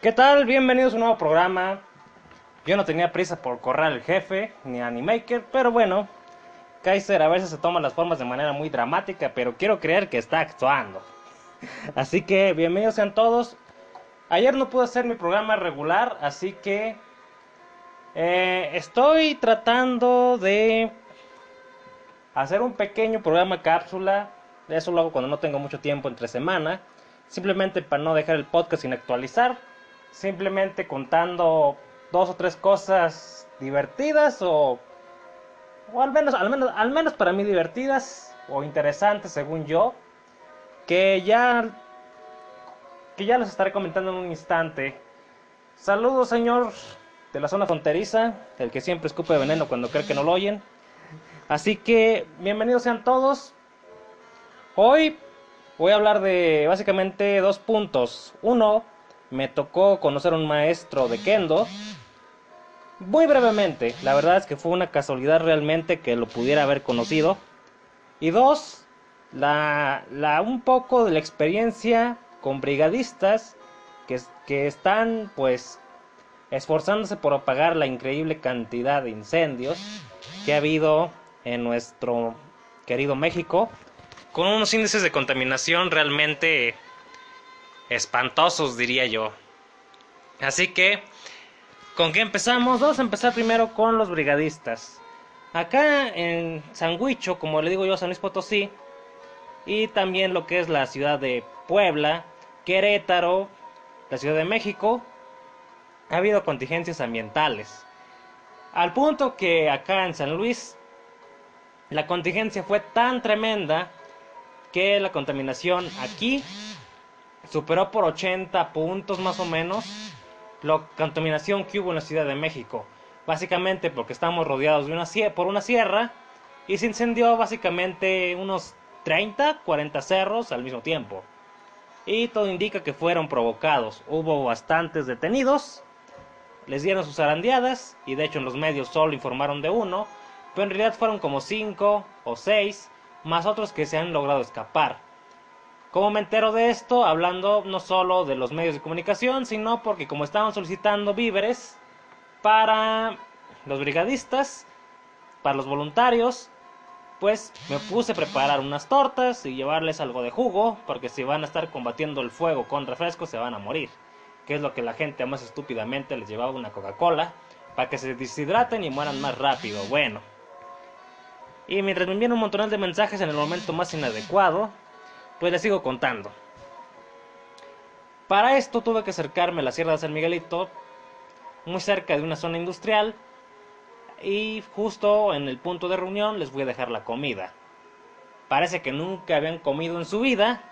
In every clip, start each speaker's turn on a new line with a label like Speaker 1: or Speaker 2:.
Speaker 1: ¿Qué tal? Bienvenidos a un nuevo programa. Yo no tenía prisa por correr al jefe, ni a Animaker, pero bueno, Kaiser a veces se toma las formas de manera muy dramática, pero quiero creer que está actuando. Así que bienvenidos sean todos. Ayer no pude hacer mi programa regular, así que eh, estoy tratando de hacer un pequeño programa cápsula. Eso lo hago cuando no tengo mucho tiempo entre semana. Simplemente para no dejar el podcast sin actualizar. Simplemente contando dos o tres cosas divertidas o, o al, menos, al, menos, al menos para mí divertidas o interesantes según yo. Que ya que ya les estaré comentando en un instante. Saludos, señor de la zona fronteriza, el que siempre escupe veneno cuando cree que no lo oyen. Así que, bienvenidos sean todos. Hoy voy a hablar de básicamente dos puntos. Uno, me tocó conocer a un maestro de Kendo. Muy brevemente, la verdad es que fue una casualidad realmente que lo pudiera haber conocido. Y dos, la, la un poco de la experiencia con brigadistas que, que están pues esforzándose por apagar la increíble cantidad de incendios que ha habido en nuestro querido México, con unos índices de contaminación realmente espantosos, diría yo. Así que, ¿con qué empezamos? Vamos a empezar primero con los brigadistas. Acá en San Huicho, como le digo yo a San Luis Potosí, y también lo que es la ciudad de Puebla, Querétaro, la Ciudad de México, ha habido contingencias ambientales. Al punto que acá en San Luis la contingencia fue tan tremenda que la contaminación aquí superó por 80 puntos más o menos la contaminación que hubo en la Ciudad de México. Básicamente porque estamos rodeados de una por una sierra y se incendió básicamente unos 30, 40 cerros al mismo tiempo. Y todo indica que fueron provocados. Hubo bastantes detenidos, les dieron sus arandeadas y de hecho en los medios solo informaron de uno, pero en realidad fueron como 5 o 6, más otros que se han logrado escapar. ¿Cómo me entero de esto? Hablando no solo de los medios de comunicación, sino porque como estaban solicitando víveres para los brigadistas, para los voluntarios, pues me puse a preparar unas tortas y llevarles algo de jugo, porque si van a estar combatiendo el fuego con refresco se van a morir. Que es lo que la gente más estúpidamente les llevaba una Coca-Cola, para que se deshidraten y mueran más rápido. Bueno. Y mientras me envían un montón de mensajes en el momento más inadecuado, pues les sigo contando. Para esto tuve que acercarme a la Sierra de San Miguelito, muy cerca de una zona industrial, y justo en el punto de reunión les voy a dejar la comida. Parece que nunca habían comido en su vida,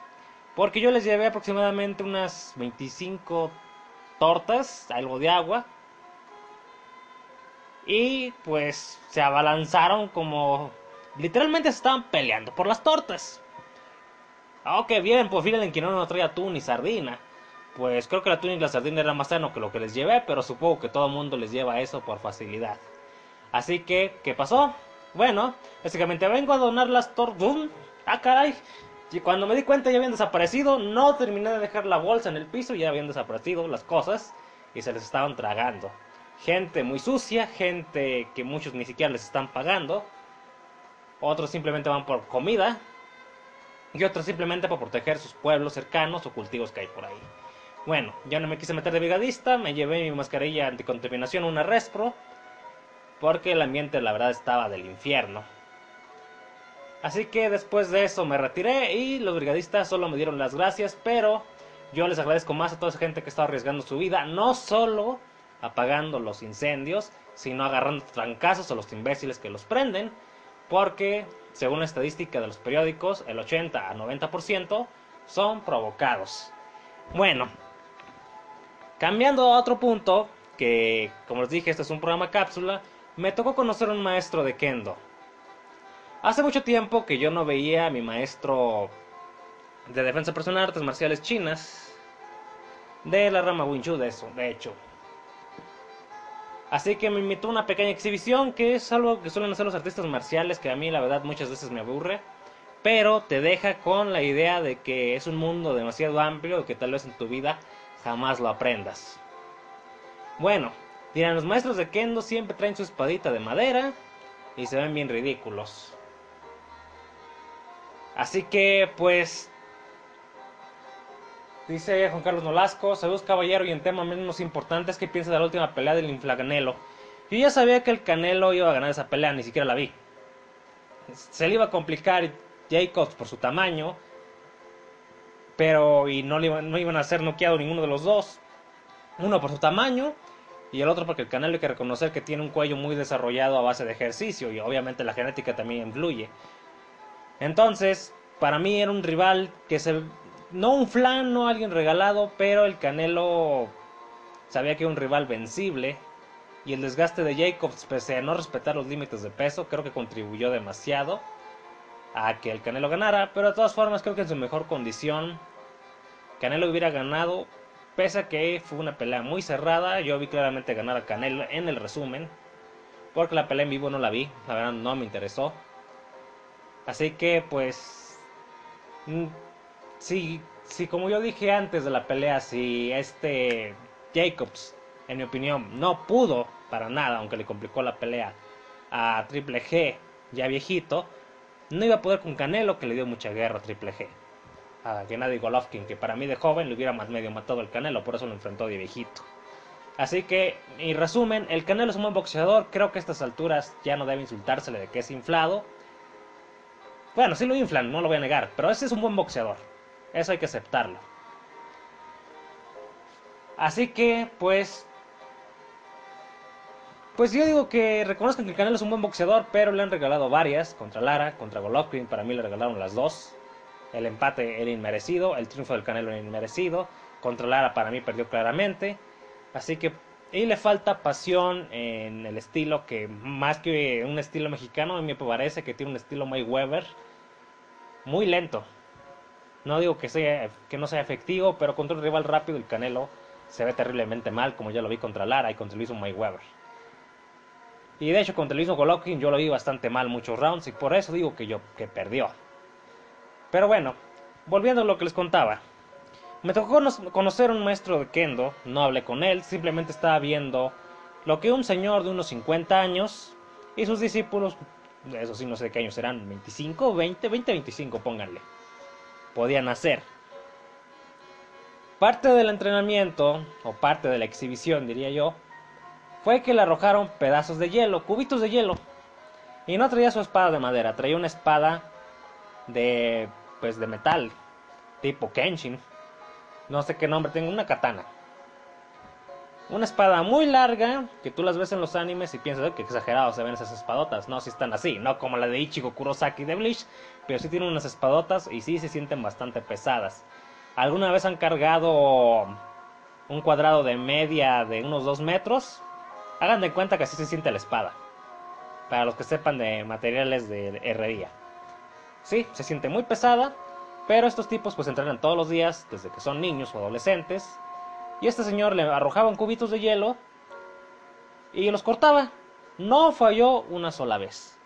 Speaker 1: porque yo les llevé aproximadamente unas 25 tortas, algo de agua, y pues se abalanzaron como literalmente se estaban peleando por las tortas. Ah, ok, bien, pues fíjense que no nos traía atún ni sardina. Pues creo que la atún y la sardina era más sano que lo que les llevé, pero supongo que todo el mundo les lleva eso por facilidad. Así que, ¿qué pasó? Bueno, básicamente vengo a donar las tortas. ¡Ah, caray! Y cuando me di cuenta ya habían desaparecido, no terminé de dejar la bolsa en el piso, ya habían desaparecido las cosas y se les estaban tragando. Gente muy sucia, gente que muchos ni siquiera les están pagando. Otros simplemente van por comida. Y otros simplemente por proteger sus pueblos cercanos o cultivos que hay por ahí. Bueno, ya no me quise meter de brigadista, me llevé mi mascarilla anticontaminación, una Respro porque el ambiente la verdad estaba del infierno. Así que después de eso me retiré y los brigadistas solo me dieron las gracias, pero yo les agradezco más a toda esa gente que está arriesgando su vida, no solo apagando los incendios, sino agarrando trancazos a los imbéciles que los prenden, porque según la estadística de los periódicos, el 80 a 90% son provocados. Bueno, cambiando a otro punto, que como les dije, este es un programa cápsula, me tocó conocer a un maestro de kendo. Hace mucho tiempo que yo no veía a mi maestro de defensa personal, artes marciales chinas, de la rama Wing Chun, de eso, de hecho. Así que me invitó a una pequeña exhibición, que es algo que suelen hacer los artistas marciales, que a mí la verdad muchas veces me aburre, pero te deja con la idea de que es un mundo demasiado amplio que tal vez en tu vida jamás lo aprendas. Bueno, dirán, los maestros de Kendo siempre traen su espadita de madera y se ven bien ridículos. Así que, pues, dice Juan Carlos Nolasco, busca caballero y en temas menos importantes, ¿qué piensa de la última pelea del Inflaganelo? Yo ya sabía que el Canelo iba a ganar esa pelea, ni siquiera la vi. Se le iba a complicar Jacobs por su tamaño, pero y no, le iban, no iban a ser noqueado ninguno de los dos. Uno por su tamaño y el otro porque el Canelo hay que reconocer que tiene un cuello muy desarrollado a base de ejercicio y obviamente la genética también influye. Entonces, para mí era un rival que se... No un flan, no alguien regalado, pero el Canelo sabía que era un rival vencible. Y el desgaste de Jacobs, pese a no respetar los límites de peso, creo que contribuyó demasiado a que el Canelo ganara. Pero de todas formas, creo que en su mejor condición, Canelo hubiera ganado. Pese a que fue una pelea muy cerrada, yo vi claramente ganar a Canelo en el resumen. Porque la pelea en vivo no la vi, la verdad no me interesó. Así que pues... Si, si como yo dije antes de la pelea, si este Jacobs, en mi opinión, no pudo para nada, aunque le complicó la pelea a Triple G ya viejito, no iba a poder con Canelo, que le dio mucha guerra a Triple G. A Gennady Golovkin, que para mí de joven le hubiera más medio matado el Canelo, por eso lo enfrentó de viejito. Así que, en resumen, el Canelo es un buen boxeador, creo que a estas alturas ya no debe insultársele de que es inflado. Bueno, sí lo inflan, no lo voy a negar, pero ese es un buen boxeador. Eso hay que aceptarlo. Así que, pues... Pues yo digo que reconozcan que el Canelo es un buen boxeador, pero le han regalado varias. Contra Lara, contra Golovkin, para mí le regalaron las dos. El empate era inmerecido, el triunfo del Canelo era inmerecido. Contra Lara para mí perdió claramente. Así que y le falta pasión en el estilo que más que un estilo mexicano, a mí me parece que tiene un estilo Mayweather muy lento. No digo que sea que no sea efectivo, pero contra un rival rápido el Canelo se ve terriblemente mal, como ya lo vi contra Lara y contra Luis Mayweather. Y de hecho contra Luis Golovkin yo lo vi bastante mal muchos rounds y por eso digo que yo que perdió. Pero bueno, volviendo a lo que les contaba. Me tocó conocer a un maestro de kendo, no hablé con él, simplemente estaba viendo lo que un señor de unos 50 años y sus discípulos, eso sí no sé de qué años serán, 25, 20, 20, 25 pónganle, podían hacer. Parte del entrenamiento, o parte de la exhibición diría yo, fue que le arrojaron pedazos de hielo, cubitos de hielo. Y no traía su espada de madera, traía una espada de pues de metal, tipo Kenshin. No sé qué nombre, tengo una katana. Una espada muy larga, que tú las ves en los animes y piensas que exagerado se ven esas espadotas. No, si están así, no como la de Ichigo Kurosaki de Bleach, pero sí tienen unas espadotas y sí se sienten bastante pesadas. ¿Alguna vez han cargado un cuadrado de media de unos 2 metros? Hagan de cuenta que así se siente la espada. Para los que sepan de materiales de herrería. Sí, se siente muy pesada, pero estos tipos pues entrenan todos los días desde que son niños o adolescentes. Y este señor le arrojaban cubitos de hielo y los cortaba. No falló una sola vez.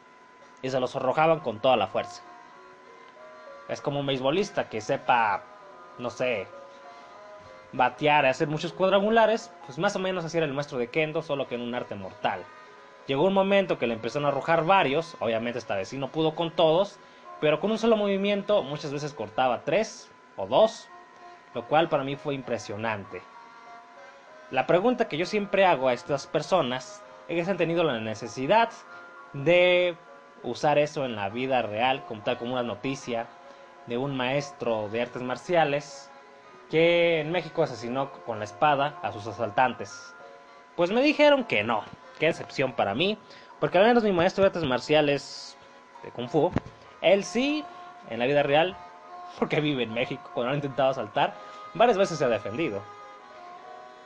Speaker 1: Y se los arrojaban con toda la fuerza. Es como un beisbolista que sepa no sé, batear, hacer muchos cuadrangulares, pues más o menos así era el maestro de Kendo, solo que en un arte mortal. Llegó un momento que le empezaron a arrojar varios, obviamente esta vez sí no pudo con todos, pero con un solo movimiento muchas veces cortaba tres o dos, lo cual para mí fue impresionante. La pregunta que yo siempre hago a estas personas es que han tenido la necesidad de usar eso en la vida real, como tal como una noticia, de un maestro de artes marciales que en México asesinó con la espada a sus asaltantes. Pues me dijeron que no, qué excepción para mí, porque al menos mi maestro de artes marciales de Kung Fu, él sí, en la vida real, porque vive en México, cuando lo ha intentado asaltar, varias veces se ha defendido.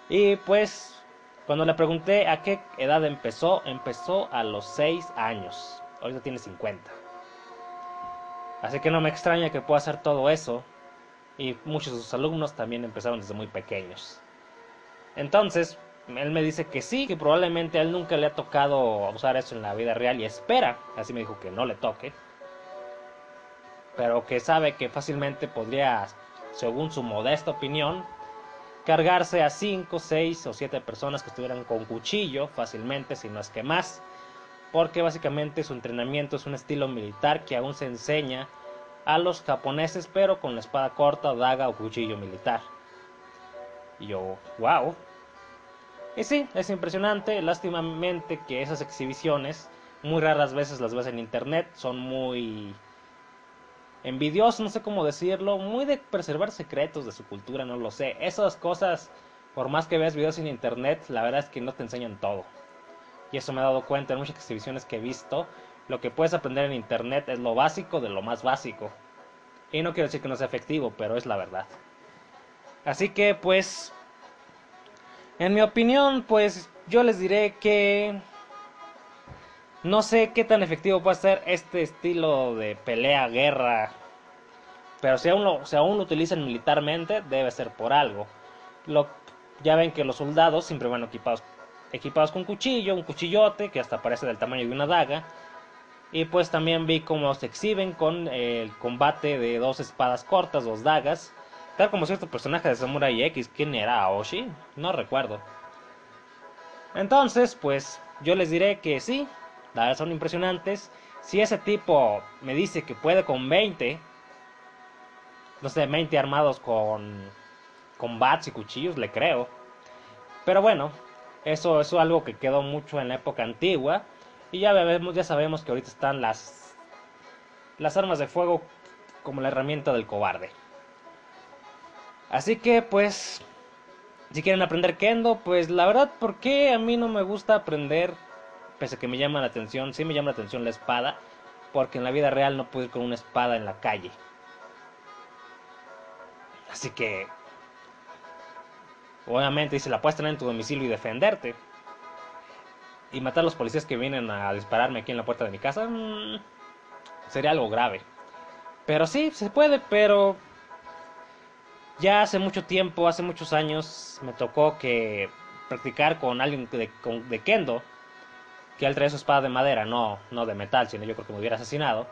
Speaker 1: Y pues, cuando le pregunté a qué edad empezó, empezó a los 6 años. Ahorita tiene 50. Así que no me extraña que pueda hacer todo eso. Y muchos de sus alumnos también empezaron desde muy pequeños. Entonces, él me dice que sí, que probablemente a él nunca le ha tocado usar eso en la vida real y espera, así me dijo que no le toque. Pero que sabe que fácilmente podría, según su modesta opinión, cargarse a 5, 6 o 7 personas que estuvieran con cuchillo fácilmente, si no es que más, porque básicamente su entrenamiento es un estilo militar que aún se enseña a los japoneses, pero con la espada corta, daga o cuchillo militar. Y yo, wow. Y sí, es impresionante, lástimamente que esas exhibiciones, muy raras veces las ves en internet, son muy envidiosos, no sé cómo decirlo, muy de preservar secretos de su cultura, no lo sé. Esas cosas, por más que veas videos en internet, la verdad es que no te enseñan todo. Y eso me he dado cuenta en muchas exhibiciones que he visto. Lo que puedes aprender en internet es lo básico de lo más básico. Y no quiero decir que no sea efectivo, pero es la verdad. Así que pues, en mi opinión, pues yo les diré que no sé qué tan efectivo puede ser este estilo de pelea, guerra. Pero si aún lo, si aún lo utilizan militarmente, debe ser por algo. Lo, ya ven que los soldados siempre van equipados, equipados con cuchillo, un cuchillote que hasta parece del tamaño de una daga. Y pues también vi cómo se exhiben con el combate de dos espadas cortas, dos dagas. Tal como cierto personaje de Samurai X. ¿Quién era? ¿Aoshi? No recuerdo. Entonces, pues yo les diré que sí, son impresionantes. Si ese tipo me dice que puede con 20, no sé, 20 armados con, con bats y cuchillos, le creo. Pero bueno, eso, es algo que quedó mucho en la época antigua. Y ya, ya sabemos que ahorita están las, las armas de fuego como la herramienta del cobarde. Así que pues, si quieren aprender kendo, pues la verdad, ¿por qué a mí no me gusta aprender pese a que me llama la atención, sí me llama la atención la espada, porque en la vida real no puedo ir con una espada en la calle. Así que, obviamente, si la puedes tener en tu domicilio y defenderte, y matar a los policías que vienen a dispararme aquí en la puerta de mi casa, mm, sería algo grave. Pero sí, se puede, pero ya hace mucho tiempo, hace muchos años, me tocó que practicar con alguien de, de kendo que él traía su espada de madera, no, no de metal, sino yo creo que me hubiera asesinado.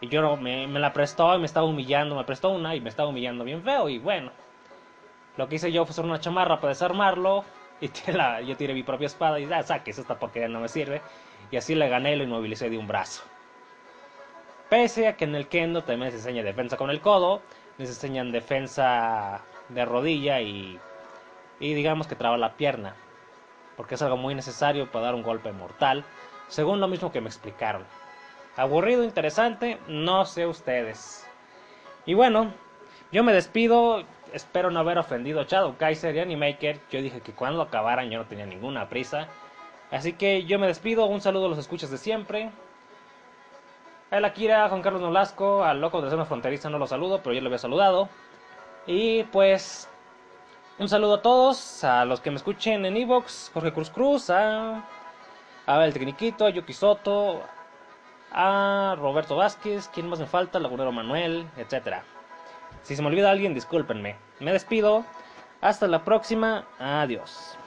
Speaker 1: Y yo me, me la prestó y me estaba humillando, me prestó una y me estaba humillando bien feo. Y bueno, lo que hice yo fue hacer una chamarra para desarmarlo. Y yo tiré mi propia espada y ya, saques, esta porquería no me sirve. Y así le gané lo inmovilicé de un brazo. Pese a que en el kendo también se enseña defensa con el codo, les enseñan defensa de rodilla y, y digamos que traba la pierna porque es algo muy necesario para dar un golpe mortal, según lo mismo que me explicaron. Aburrido, interesante, no sé ustedes. Y bueno, yo me despido, espero no haber ofendido a Shadow Kaiser y Animaker, yo dije que cuando acabaran yo no tenía ninguna prisa. Así que yo me despido, un saludo a los escuchas de siempre. A el Akira, Juan Carlos Nolasco, al loco de la zona fronteriza no lo saludo, pero yo lo había saludado. Y pues un saludo a todos, a los que me escuchen en Evox, Jorge Cruz Cruz, a Abel Tecniquito, a Yuki Soto, a Roberto Vázquez, ¿quién más me falta? Lagunero Manuel, etc. Si se me olvida alguien, discúlpenme. Me despido. Hasta la próxima. Adiós.